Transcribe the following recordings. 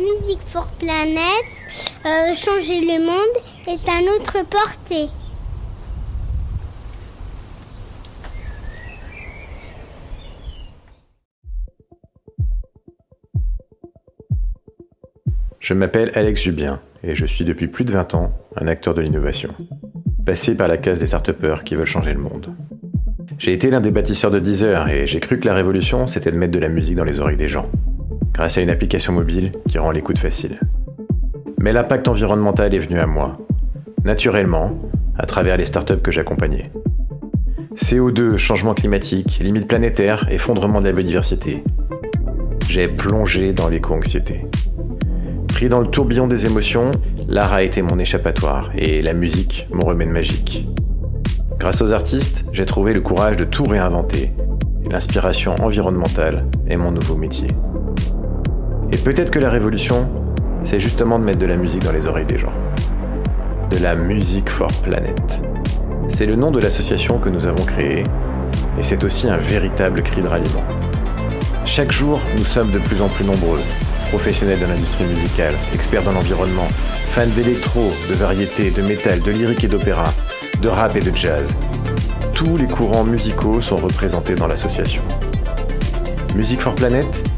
Music for Planet, euh, changer le monde est à notre portée. Je m'appelle Alex Jubien et je suis depuis plus de 20 ans un acteur de l'innovation. Passé par la case des start qui veulent changer le monde. J'ai été l'un des bâtisseurs de Deezer et j'ai cru que la révolution c'était de mettre de la musique dans les oreilles des gens, grâce à une application mobile qui rend l'écoute facile. Mais l'impact environnemental est venu à moi, naturellement, à travers les startups que j'accompagnais. CO2, changement climatique, limites planétaires, effondrement de la biodiversité. J'ai plongé dans l'éco-anxiété. Pris dans le tourbillon des émotions, l'art a été mon échappatoire et la musique mon remède magique. Grâce aux artistes, j'ai trouvé le courage de tout réinventer. L'inspiration environnementale est mon nouveau métier. Et peut-être que la révolution, c'est justement de mettre de la musique dans les oreilles des gens. De la musique for Planet. C'est le nom de l'association que nous avons créée, et c'est aussi un véritable cri de ralliement. Chaque jour, nous sommes de plus en plus nombreux professionnels de l'industrie musicale, experts dans l'environnement, fans d'électro, de variété, de métal, de lyrique et d'opéra, de rap et de jazz. Tous les courants musicaux sont représentés dans l'association. Music for Planet,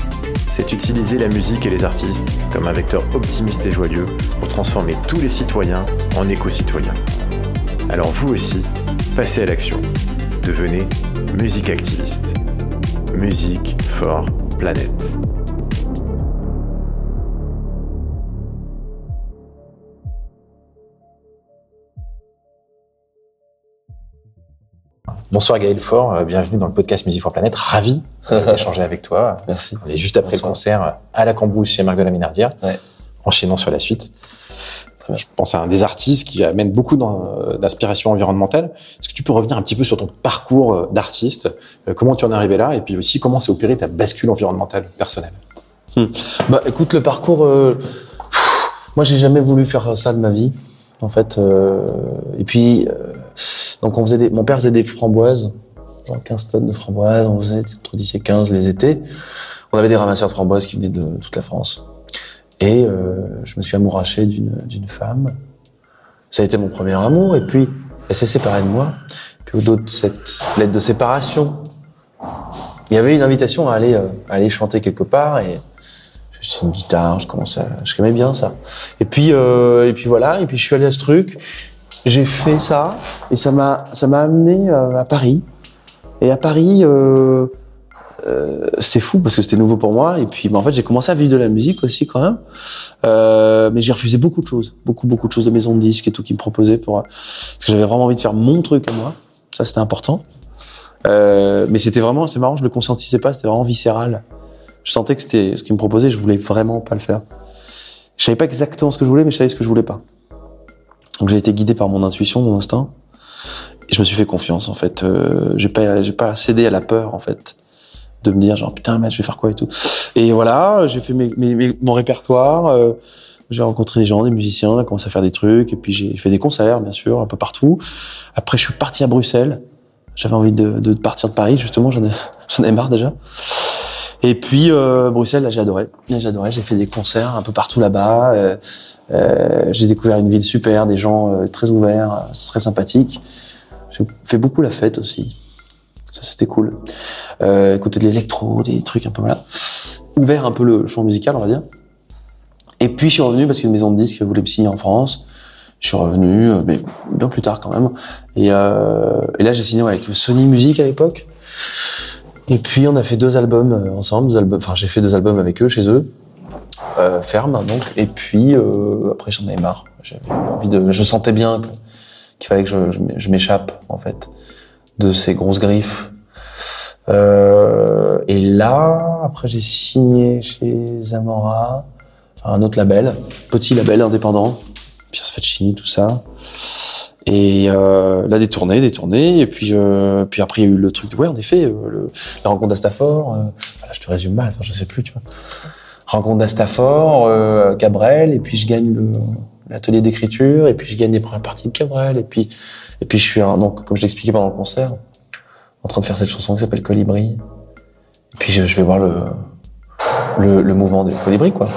c'est utiliser la musique et les artistes comme un vecteur optimiste et joyeux pour transformer tous les citoyens en éco-citoyens. Alors vous aussi, passez à l'action. Devenez musique activiste. Music for Planet. Bonsoir Gaël Fort, euh, bienvenue dans le podcast Musique for Planète. Ravi d'échanger avec toi. Merci. On est juste après le concert à la Cambouche chez Marc de la Minardière. Ouais. Enchaînons sur la suite. Je pense à un des artistes qui amène beaucoup euh, d'inspiration environnementale. Est-ce que tu peux revenir un petit peu sur ton parcours euh, d'artiste Comment tu en es arrivé là Et puis aussi, comment s'est opérée ta bascule environnementale personnelle? Hmm. Bah, écoute, le parcours... moi, j'ai jamais voulu faire ça de ma vie, en fait. et puis donc on faisait des, mon père faisait des framboises, genre 15 tonnes de framboises, on faisait entre 10 et 15 les étés. On avait des ramasseurs de framboises qui venaient de toute la France. Et euh, je me suis amouraché d'une, femme. Ça a été mon premier amour. Et puis, elle s'est séparée de moi. Puis au dos de cette lettre de séparation, il y avait une invitation à aller, euh, aller chanter quelque part. Et j'ai une guitare, je commençais à, je aimais bien ça. Et puis, euh, et puis voilà. Et puis je suis allé à ce truc j'ai fait ça et ça m'a ça m'a amené euh, à Paris. Et à Paris, euh, euh, c'était fou parce que c'était nouveau pour moi. Et puis, bah, en fait, j'ai commencé à vivre de la musique aussi quand même. Euh, mais j'ai refusé beaucoup de choses, beaucoup beaucoup de choses de maisons de disques et tout qui me proposaient pour parce que j'avais vraiment envie de faire mon truc à moi. Ça, c'était important. Euh, mais c'était vraiment, c'est marrant, je le conscientisais pas. C'était vraiment viscéral. Je sentais que c'était ce qu'ils me proposaient, je voulais vraiment pas le faire. Je savais pas exactement ce que je voulais, mais je savais ce que je voulais pas. Donc j'ai été guidé par mon intuition, mon instinct, et je me suis fait confiance en fait. Euh, j'ai pas, j'ai pas cédé à la peur en fait de me dire genre putain mais je vais faire quoi et tout. Et voilà, j'ai fait mes, mes, mon répertoire. Euh, j'ai rencontré des gens, des musiciens, on a commencé à faire des trucs, et puis j'ai fait des concerts, bien sûr, un peu partout. Après, je suis parti à Bruxelles. J'avais envie de, de, partir de Paris, justement, j'en ai, j'en ai marre déjà. Et puis euh, Bruxelles, là, j'ai adoré. J'ai. J'ai fait des concerts un peu partout là-bas. Euh, euh, j'ai découvert une ville super, des gens euh, très ouverts, euh, très sympathiques. J'ai fait beaucoup la fête aussi. Ça, c'était cool. Euh, écouter de l'électro, des trucs un peu voilà. Ouvert un peu le champ musical, on va dire. Et puis, je suis revenu parce qu'une maison de disques voulait me signer en France. Je suis revenu, mais bien plus tard quand même. Et, euh, et là, j'ai signé avec Sony Music à l'époque. Et puis, on a fait deux albums ensemble. Deux albums, enfin, j'ai fait deux albums avec eux, chez eux. Euh, ferme donc. Et puis euh, après j'en avais marre. J'avais envie de je sentais bien qu'il fallait que je, je, m'échappe en fait de ces grosses griffes. Euh, et là après j'ai signé chez Zamora un autre label. Petit label indépendant. Pierce Faccini tout ça et euh, là des tournées des tournées et puis je, puis après il y a eu le truc de ouais en effet euh, le, la rencontre d'Astafor euh, je te résume mal je sais plus tu vois rencontre d'Astafor, euh, Cabrel, et puis je gagne l'atelier d'écriture, et puis je gagne les premières parties de Cabrel, et puis et puis je suis donc comme je l'expliquais pendant le concert, en train de faire cette chanson qui s'appelle Colibri. Et puis je, vais voir le, le, le mouvement de Colibri quoi.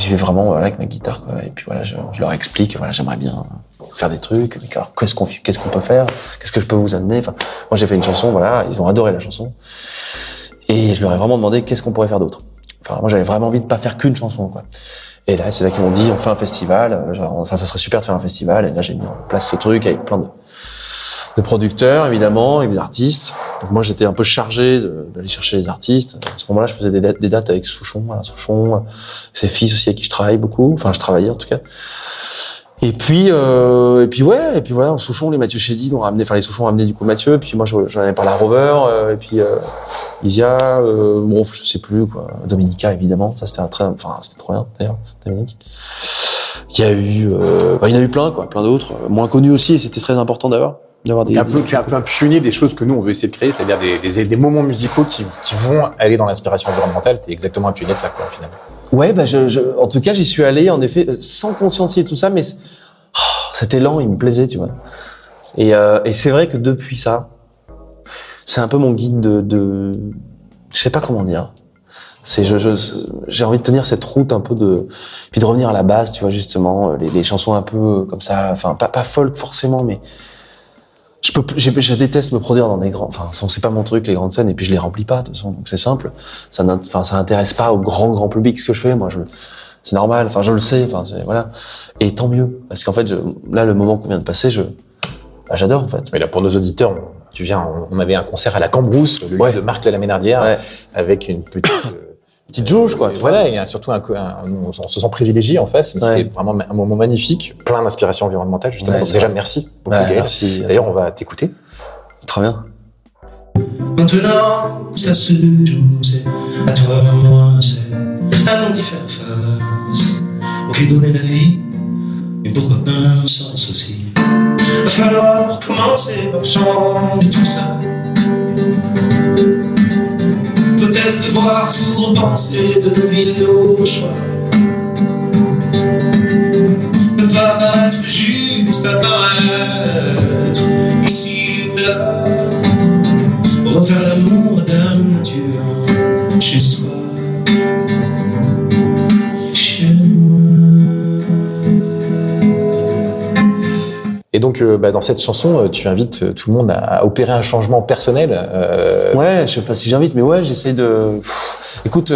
J'y vais vraiment voilà, avec ma guitare, quoi. Et puis voilà, je, leur explique, voilà, j'aimerais bien faire des trucs. Mais alors, qu'est-ce qu'on qu'est-ce qu'on peut faire? Qu'est-ce que je peux vous amener? Enfin, moi, j'ai fait une chanson, voilà, ils ont adoré la chanson. Et je leur ai vraiment demandé qu'est-ce qu'on pourrait faire d'autre? Enfin, moi, j'avais vraiment envie de pas faire qu'une chanson, quoi. Et là, c'est là qu'ils m'ont dit, on fait un festival. euh, Genre, enfin, ça serait super de faire un festival. Et là, j'ai mis en place ce truc avec plein de, de producteurs, évidemment, avec des artistes. Donc, moi, j'étais un peu chargé d'aller chercher les artistes. À ce moment-là, je faisais des dates, des dates avec Souchon, voilà, Souchon, ses fils aussi avec qui je travaille beaucoup. Enfin, je travaillais en tout cas. Et puis, euh, et puis ouais, et puis voilà, Souchon, les Mathieu Chédid ont ramené, enfin les Souchons ont amené du coup Mathieu, puis moi je- j'en avais parlé à Rover, euh, et puis euh, Isia, euh, bon je sais plus quoi, Dominica évidemment, ça c'était un très, enfin c'était trop bien d'ailleurs, Dominique. Il y a eu, euh, bah, il y en a eu plein quoi, plein d'autres, euh, moins connus aussi, et c'était très important d'avoir, d'avoir des. Tu es un peu, tu un peu un pionnier des choses que nous on veut essayer de créer, c'est-à-dire des, des, des moments musicaux qui, qui vont aller dans l'inspiration environnementale. T'es exactement un pionnier de ça, quoi, au final. Ouais, bah je, je, en tout cas j'y suis allé en effet euh, sans conscientiser tout ça, mais oh, cet élan il me plaisait, tu vois. Et, euh, et c'est vrai que depuis ça, c'est un peu mon guide de, de je sais pas comment dire. C'est je, j'ai envie de tenir cette route un peu de puis de revenir à la base, tu vois justement les, les chansons un peu euh, comme ça, enfin pas pas folk forcément, mais je peux j'ai- je déteste me produire dans des grands enfin c'est pas mon truc les grandes scènes et puis je les remplis pas de toute façon donc c'est simple ça enfin ça intéresse pas au grand grand public ce que je fais moi je c'est normal enfin je le sais enfin voilà et tant mieux parce qu'en fait je, là le moment qu'on vient de passer je bah, j'adore en fait Mais là, pour nos auditeurs, on- tu viens, on, on avait un concert à la Cambrousse, le lieu Ouais. de Marc la Ménardière, Ouais. avec une petite. Petite jauge quoi voilà, et surtout un, un- on se sent privilégié en face, mais Ouais. c'était vraiment un moment magnifique, plein d'inspiration environnementale justement. Ouais, déjà, vrai. merci beaucoup, Ouais, Gaël. merci D'ailleurs, on va t'écouter. très bien Maintenant ça se joue, c'est à toi, à moi, c'est à nous d'y faire face. Ok, donner la vie, mais pourquoi un sens aussi? Va falloir commencer par changer tout ça. Peut-être devoir tout repenser de nos vies, de nos choix. Ne pas être juste apparaître ici ou là. Refaire l'amour Dame Nature chez soi. Et donc, euh, bah, dans cette chanson, euh, tu invites euh, tout le monde à, opérer un changement personnel. Ouais, je sais pas si j'invite, mais ouais, j'essaie de. Écoute,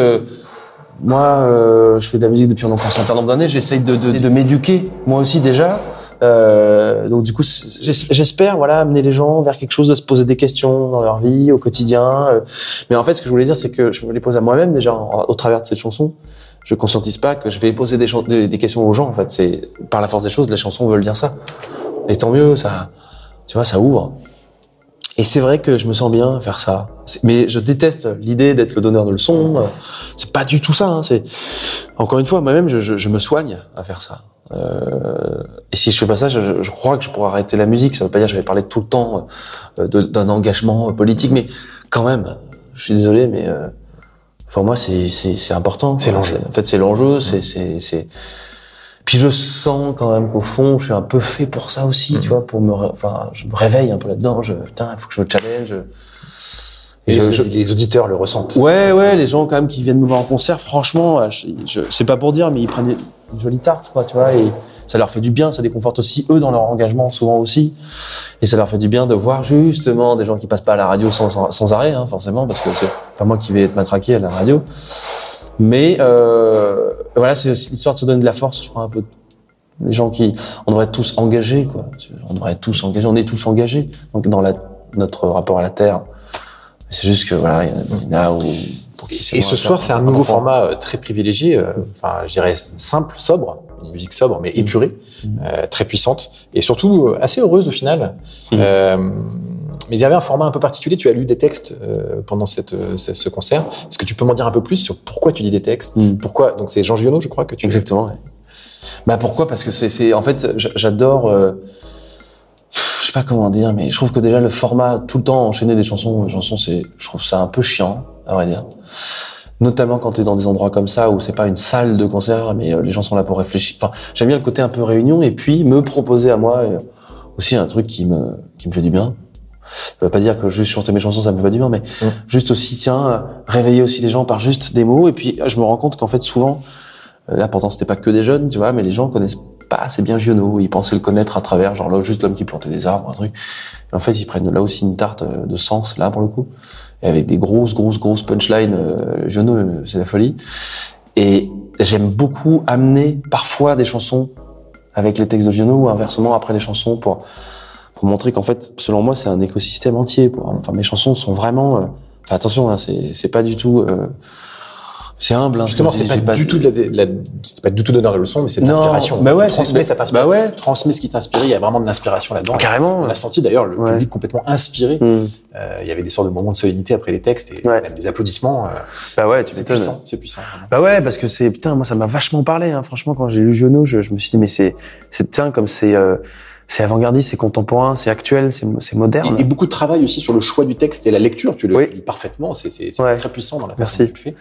moi, je fais de la musique depuis un certain nombre d'années. J'essaie de, m'éduquer, moi aussi déjà. Donc du coup, j'espère voilà amener les gens vers quelque chose de se poser des questions dans leur vie au quotidien. Mais en fait, ce que je voulais dire, c'est que je me les pose à moi-même déjà au travers de cette chanson. Je conscientise pas que je vais poser des questions aux gens. En fait, c'est par la force des choses, les chansons veulent dire ça. Et tant mieux, ça, tu vois, ça ouvre. Et c'est vrai que je me sens bien à faire ça. Mais je déteste l'idée d'être le donneur de leçons. C'est pas du tout ça. Hein. C'est encore une fois, moi-même, je, je, je me soigne à faire ça. Euh, et si je fais pas ça, je, je crois que je pourrais arrêter la musique. Ça veut pas dire que je vais parler tout le temps euh, d'un engagement politique, mais quand même, je suis désolé, mais euh, pour moi, c'est important. C'est l'enjeu. En fait, c'est l'enjeu. C'est c'est c'est. Puis je sens quand même qu'au fond, je suis un peu fait pour ça aussi, tu vois, pour me, enfin, je me réveille un peu là-dedans. Je, putain, il faut que je me challenge. et je- les, je- les auditeurs le ressentent. Ouais, ouais, les gens quand même qui viennent me voir en concert, franchement, euh, je, je- c'est pas pour dire, mais ils prennent une jolie tarte, quoi, tu vois, et ça leur fait du bien, ça déconforte aussi eux dans leur engagement, souvent aussi, et ça leur fait du bien de voir justement des gens qui passent pas à la radio sans, sans, sans arrêt, hein, forcément, parce que c'est pas moi qui vais être matraqué à la radio, mais euh, voilà, c'est aussi l'histoire de se donner de la force, je crois un peu. Les gens qui, on devrait être tous engagés, quoi. On devrait être tous engagés, on est tous engagés, donc dans la, notre rapport à la terre. C'est juste que voilà, il y en a- il y en a où, pour qui c'est Et ce soir, c'est un nouveau format euh, très privilégié, euh, enfin, je dirais simple, sobre, une musique sobre mais épurée, euh, très puissante et surtout euh, assez heureuse au final. Euh, mais il y avait un format un peu particulier. Tu as lu des textes euh, pendant cette, euh, ce, ce concert. Est-ce que tu peux m'en dire un peu plus sur pourquoi tu lis des textes Mm. Pourquoi Donc c'est Jean Giono, je crois que tu. Exactement. Ouais. Bah pourquoi? Parce que c'est, en fait, j'adore. Euh, je sais pas comment dire, mais je trouve que déjà le format tout le temps enchaîner des chansons, des chansons, c'est, je trouve ça un peu chiant, à vrai dire. Notamment quand tu es dans des endroits comme ça où c'est pas une salle de concert, mais euh, les gens sont là pour réfléchir. Enfin, j'aime bien le côté un peu réunion et puis me proposer à moi euh, aussi un truc qui me qui me fait du bien. Ça veut pas dire que juste chanter mes chansons ça me fait pas du bien, mais juste aussi tiens réveiller aussi les gens par juste des mots et puis je me rends compte qu'en fait souvent Euh, Là, pourtant, c'était pas que des jeunes, tu vois, mais les gens connaissent pas assez bien Giono. Ils pensaient le connaître à travers, genre là, juste l'homme qui plantait des arbres, un truc. Et en fait, ils prennent là aussi une tarte euh, de sens, là, pour le coup. Et avec des grosses, grosses, grosses punchlines. Euh, Giono, c'est la folie. Et j'aime beaucoup amener parfois des chansons avec les textes de Giono ou inversement après les chansons pour, pour montrer qu'en fait, selon moi, c'est un écosystème entier. Pour, enfin, mes chansons sont vraiment, euh, enfin, attention, hein, c'est, c'est pas du tout, euh, c'est humble. Hein, Justement, c'est pas, du tout de la, de la- pas du tout d'honneur de leçon, mais c'est de l'inspiration. bah ouais, transmets cette inspiration. bah ouais. Transmets ce qui t'inspire. Il y a vraiment de l'inspiration là-dedans. Carrément. On a senti d'ailleurs le Ouais. public complètement inspiré. Hmm. Euh, il y avait des sortes de moments de solennité après les textes et Ouais. même des applaudissements. euh, Bah ouais, tu c'est puissant, c'est puissant. vraiment. Bah ouais, parce que c'est putain, moi ça m'a vachement parlé. Hein. Franchement, quand j'ai lu Giono, je, je me suis dit mais c'est c'est comme c'est euh, c'est avant-gardiste, c'est contemporain, c'est actuel, c'est moderne. Et, et beaucoup de travail aussi sur le choix du texte et la lecture. Tu le Oui. lis parfaitement. C'est Ouais. très puissant dans la Merci. façon dont tu le fais.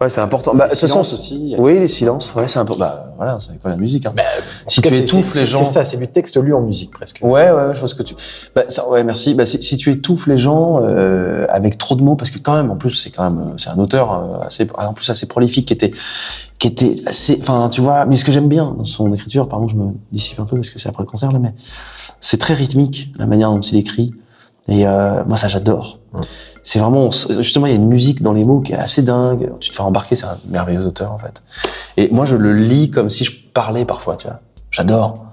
Ouais, c'est important. Bah Les silences aussi. oui, les silences. Ouais, c'est important. Bah voilà, c'est quoi la musique hein. Bah, Si cas, tu étouffes les gens- C'est ça, c'est du texte lu en musique presque. Ouais, ouais, ouais, je vois ce que tu. Bah, ça, ouais, merci. Bah, si, si tu étouffes les gens euh, avec trop de mots, parce que quand même, en plus, c'est quand même, euh, c'est un auteur euh, assez, en plus assez prolifique, qui était, qui était assez, enfin, tu vois. Mais ce que j'aime bien dans son écriture, pardon, je me dissipe un peu parce que c'est après le concert là, mais c'est très rythmique la manière dont il écrit. Et euh, moi, ça, j'adore. C'est vraiment, justement, il y a une musique dans les mots qui est assez dingue. Tu te fais embarquer, c'est un merveilleux auteur en fait. Et moi, je le lis comme si je parlais parfois, tu vois. J'adore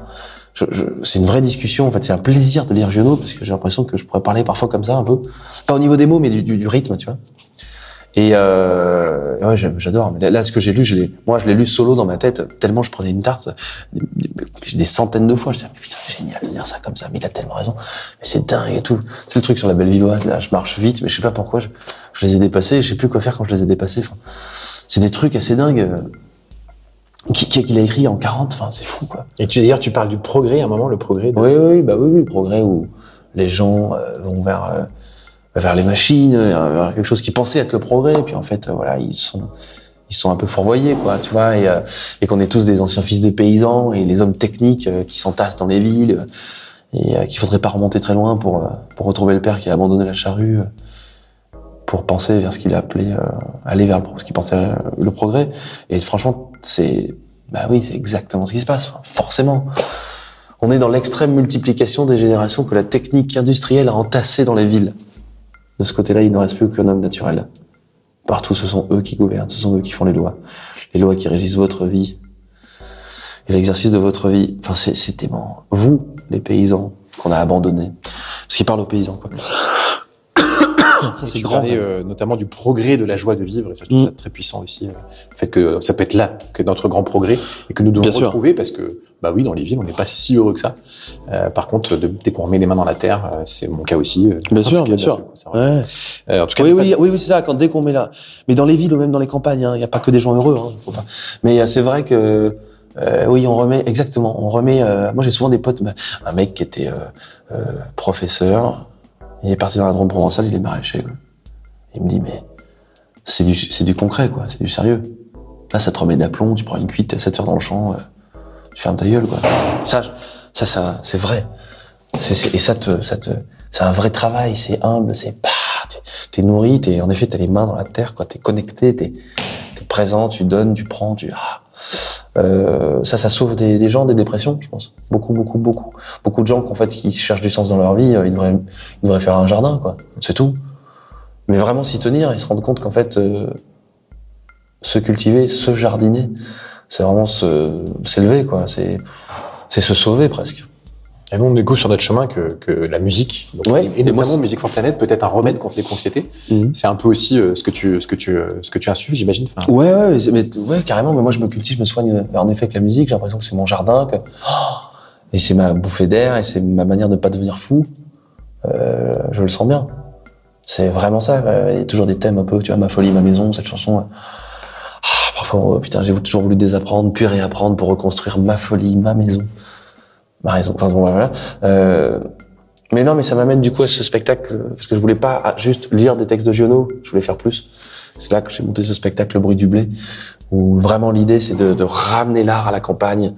je, je- c'est une vraie discussion. En fait, c'est un plaisir de lire Giono parce que j'ai l'impression que je pourrais parler parfois comme ça un peu, pas au niveau des mots, mais du, du, du rythme, tu vois. Et euh, ouais, j'adore. Mais là, ce que j'ai lu, je l'ai, moi, je l'ai lu solo dans ma tête tellement je prenais une tarte des, centaines de fois. Je disais mais putain, génial de lire ça comme ça. Mais il a tellement raison. Mais c'est dingue et tout. C'est le truc sur la belle Villoise. Là, je marche vite, mais je sais pas pourquoi. Je, je les ai dépassés. Je sais plus quoi faire quand je les ai dépassés. Enfin, c'est des trucs assez dingues. euh, qui- qui- a écrit en 40, enfin, c'est fou, quoi. Et tu d'ailleurs, tu parles du progrès à un moment, le progrès. De... Oui, oui, bah oui, oui, le progrès où les gens euh, vont vers euh, vers les machines, euh, vers quelque chose qui pensait être le progrès, et puis en fait, euh, voilà, ils sont ils sont un peu fourvoyés, quoi, tu vois, et, euh, et qu'on est tous des anciens fils de paysans et les hommes techniques qui s'entassent dans les villes et qu'il faudrait pas remonter très loin pour pour retrouver le père qui a abandonné la charrue. pour penser vers ce qu'il a appelé euh, aller vers le, ce qu'il pensait euh, le progrès et franchement c'est bah oui c'est exactement ce qui se passe forcément on est dans l'extrême multiplication des générations que la technique industrielle a entassées dans les villes. De ce côté-là, il ne reste plus qu'un homme naturel. Partout, ce sont eux qui gouvernent, ce sont eux qui font les lois. Les lois qui régissent votre vie. Et l'exercice de votre vie. Enfin, c'est, dément. Vous, les paysans, qu'on a abandonnés. Parce qu'il parle aux paysans, quoi. Ça, c'est grand. parlais euh, notamment du progrès de la joie de vivre, et ça, je trouve Mm. ça très puissant aussi. euh, le fait que ça peut être là que notre grand progrès et que nous devons Bien sûr. retrouver parce que, bah oui, dans les villes, on n'est pas si heureux que ça. Euh, par contre, de- dès qu'on remet les mains dans la terre, euh, c'est mon cas aussi. euh, Bien en sûr, cas, bien sûr. Ouais. En tout cas, Oui, oui, de- oui, oui, c'est ça. Quand dès qu'on met là, mais dans les villes ou même dans les campagnes, hein, il n'y a pas que des gens heureux. Hein, faut pas. Mais c'est vrai que euh, oui, on remet exactement. On remet. euh, moi, j'ai souvent des potes. bah, un mec qui était euh, professeur, il est parti dans la Drôme provençale, il est maraîcher. Il me dit mais c'est du du concret quoi, c'est du sérieux. Là, ça te remet d'aplomb. Tu prends une cuite, à 7 heures dans le champ, euh, tu fermes ta gueule quoi. Ça, ça, c'est vrai. Et ça te, ça te, c'est un vrai travail. C'est humble. C'est t'es nourri. En effet, t'as les mains dans la terre. Quoi. T'es connecté. T'es, t'es présent. Tu donnes. Tu prends. Tu. Ah. Euh, ça, ça sauve des, gens des dépressions, je pense. Beaucoup, beaucoup, beaucoup. Beaucoup de gens qu'en fait, qui cherchent du sens dans leur vie, euh, ils devraient, ils devraient faire un jardin, quoi. C'est tout. Mais vraiment s'y tenir et se rendre compte qu'en fait, euh, se cultiver, se jardiner, c'est vraiment s'élever, quoi. C'est, c'est se sauver presque. Et nous, on découvre sur notre chemin que, que la musique, donc, Ouais. et notamment Musique for Planet, peut être un remède contre l'éco-anxiété. Mhm. C'est un peu aussi euh, ce que tu, ce que tu, euh, ce que tu insuffles, j'imagine. Enfin, Ouais, ouais, mais ouais, carrément. Mais moi, je me cultive, je me soigne euh, en effet avec la musique. J'ai l'impression que c'est mon jardin, que oh, et c'est ma bouffée d'air et c'est ma manière de pas devenir fou. Euh, je le sens bien. C'est vraiment ça. euh, Il y a toujours des thèmes un peu, tu vois, ma folie, ma maison, cette chanson. ah, parfois, oh, putain, j'ai toujours voulu désapprendre, puis réapprendre pour reconstruire ma folie, ma maison, ma raison. Enfin bon, voilà. Euh, mais non, mais ça m'amène du coup à ce spectacle parce que je voulais pas ah, juste lire des textes de Giono. Je voulais faire plus. C'est là que j'ai monté ce spectacle, Le bruit du blé, où vraiment l'idée c'est de, de ramener l'art à la campagne,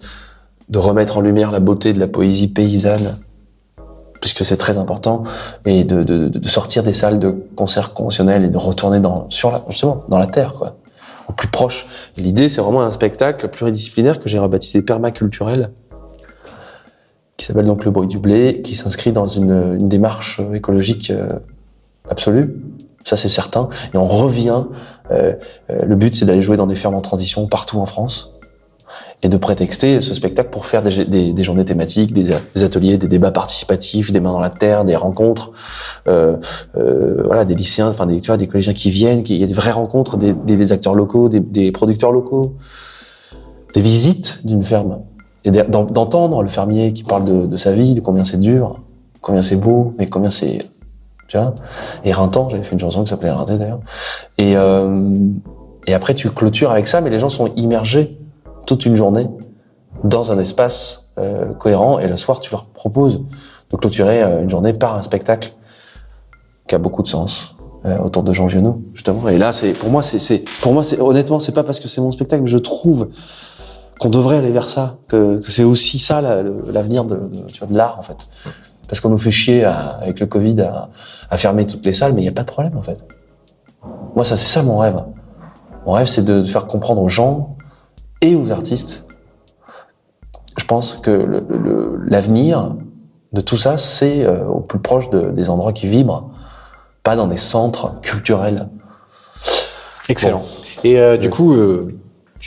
de remettre en lumière la beauté de la poésie paysanne, puisque c'est très important, et de, de, de sortir des salles de concert conventionnels et de retourner dans, sur la, justement, dans la terre, quoi. au plus proche. L'idée, c'est vraiment un spectacle pluridisciplinaire que j'ai rebaptisé permaculturel, qui s'appelle donc Le bruit du blé, qui s'inscrit dans une, une démarche euh, écologique euh, absolue. Ça, c'est certain. Et on revient. euh, le but, c'est d'aller jouer dans des fermes en transition partout en France et de prétexter ce spectacle pour faire des, des- des journées thématiques, des, ateliers, des débats participatifs, des mains dans la terre, des rencontres, euh, euh, voilà, des lycéens, enfin des, tu vois, des collégiens qui viennent, qui- il y a des vraies rencontres, des, acteurs locaux, des producteurs locaux, des visites d'une ferme et d'en- d'entendre le fermier qui parle de, sa vie, de combien c'est dur, combien c'est beau, mais combien c'est, tu vois, éreintant. J'avais fait une chanson qui s'appelait Éreinté d'ailleurs. Et euh, et après tu clôtures avec ça, mais les gens sont immergés toute une journée dans un espace euh, cohérent et le soir tu leur proposes de clôturer euh, une journée par un spectacle qui a beaucoup de sens euh, autour de Jean Giono justement et là c'est pour moi c'est pour moi c'est honnêtement c'est pas parce que c'est mon spectacle mais je trouve qu'on devrait aller vers ça que, que c'est aussi ça la- l'avenir de, de, l'art en fait parce qu'on nous fait chier à- avec le Covid à, à fermer toutes les salles mais il y a pas de problème en fait moi ça c'est ça mon rêve mon rêve c'est de faire comprendre aux gens et aux artistes. Je pense que le- le- l'avenir de tout ça, c'est euh, au plus proche de- des endroits qui vibrent, pas dans des centres culturels. Excellent. Et euh, du coup, euh,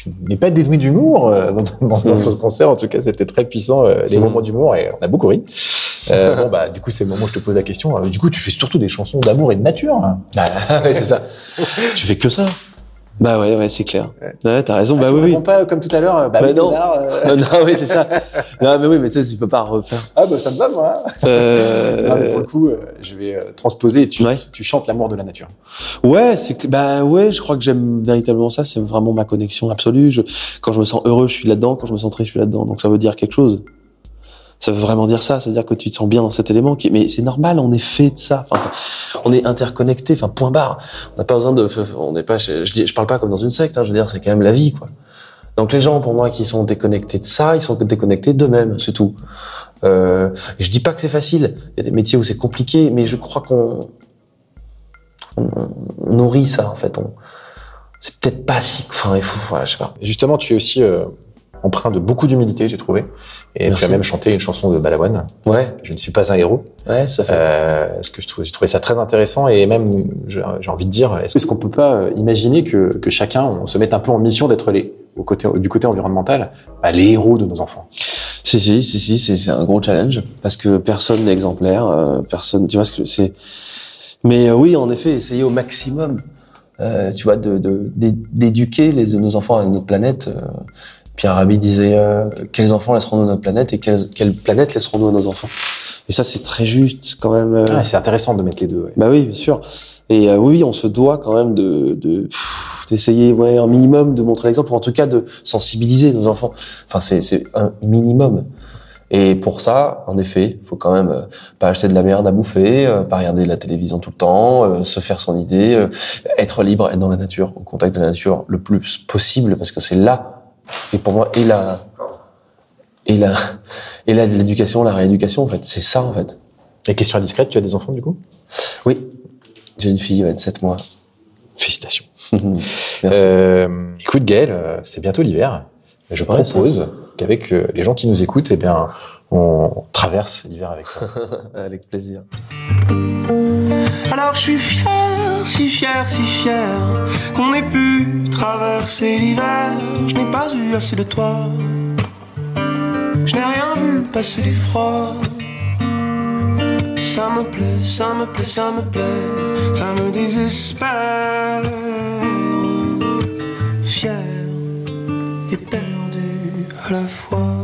tu n'es pas dénué d'humour euh, dans, dans- dans ce concert. En tout cas, c'était très puissant, euh, les Mhm. moments d'humour, et on a beaucoup ri. Euh, bon, bah, du coup, c'est le moment où je te pose la question. Du coup, tu fais surtout des chansons d'amour et de nature. Ah, ouais, c'est ça. tu fais que ça Bah ouais, ouais, c'est clair. Ouais, t'as raison. Ah, bah tu oui, oui. pas comme tout à l'heure. euh, Bah, Bah non. euh. Non, non, oui, c'est ça. Non, mais oui, mais tu sais, tu peux pas refaire. Ah, bah, ça me va, moi. Euh, Ah, mais pour le coup, euh, je vais euh, transposer. Tu, Ouais. tu chantes l'amour de la nature. Ouais, c'est que bah ouais, je crois que j'aime véritablement ça. C'est vraiment ma connexion absolue. Je, quand je me sens heureux, je suis là-dedans. Quand je me sens triste, je suis là-dedans. Donc ça veut dire quelque chose. Ça veut vraiment dire ça. Ça veut dire que tu te sens bien dans cet élément. Qui, mais c'est normal. On est fait de ça. Enfin, on est interconnecté. Enfin, point barre. On n'a pas besoin de. On n'est pas. Je, dis- je parle pas comme dans une secte. Hein, je veux dire, c'est quand même la vie, quoi. Donc les gens, pour moi, qui sont déconnectés de ça, ils sont déconnectés d'eux-mêmes. C'est tout. Euh, je dis pas que c'est facile. Il y a des métiers où c'est compliqué, mais je crois qu'on on, nourrit ça en fait. On, c'est peut-être pas si. Enfin, il faut. Ouais, je sais pas. Justement, tu es aussi euh, empreint de beaucoup d'humilité, j'ai trouvé. Et Merci. tu as même chanté une chanson de Balavoine. Ouais, Je ne suis pas un héros. ouais, ça fait. Euh, ce que je trouve, j'ai trouvé ça très intéressant et même, j'ai envie de dire, est-ce qu'on peut pas euh, imaginer que, que chacun, on se mette un peu en mission d'être les, au côté, du côté environnemental, bah, les héros de nos enfants? Si, si, si, si, c'est, c'est un gros challenge parce que personne n'est exemplaire, euh, personne, tu vois ce que c'est. Mais euh, oui, en effet, essayer au maximum, euh, tu vois, de, de, d'é- d'éduquer les, nos enfants à notre planète. Euh, Pierre Rabhi disait euh, quels enfants laisserons-nous notre planète et quelle, quelle planète laisserons-nous à nos enfants? Et ça, c'est très juste quand même. euh, Ah, c'est intéressant de mettre les deux. ouais. Bah oui, bien sûr. Et euh, oui, on se doit quand même de de- d'essayer, ouais, un minimum de montrer l'exemple, ou en tout cas de sensibiliser nos enfants. Enfin, c'est c'est un minimum. Et pour ça, en effet, faut quand même euh, pas acheter de la merde à bouffer, euh, pas regarder la télévision tout le temps, euh, se faire son idée, être libre, être dans la nature, au contact de la nature le plus possible, parce que c'est là. Et pour moi, et la et la et la l'éducation, la rééducation, en fait, c'est ça en fait. Et question indiscrète, tu as des enfants du coup? Oui, j'ai une fille, 27 mois. Félicitations. Merci. Euh, écoute Gaël, c'est bientôt l'hiver. Je Ouais, ça. propose qu'avec euh, les gens qui nous écoutent, eh bien, on traverse l'hiver avec toi. Avec plaisir. Alors je suis fier, si fier, si fier qu'on ait pu traverser l'hiver. Je n'ai pas eu assez de toi. Je n'ai rien vu passer du froid. Ça me plaît, ça me plaît, ça me plaît, ça me désespère. Fier et perdu à la fois.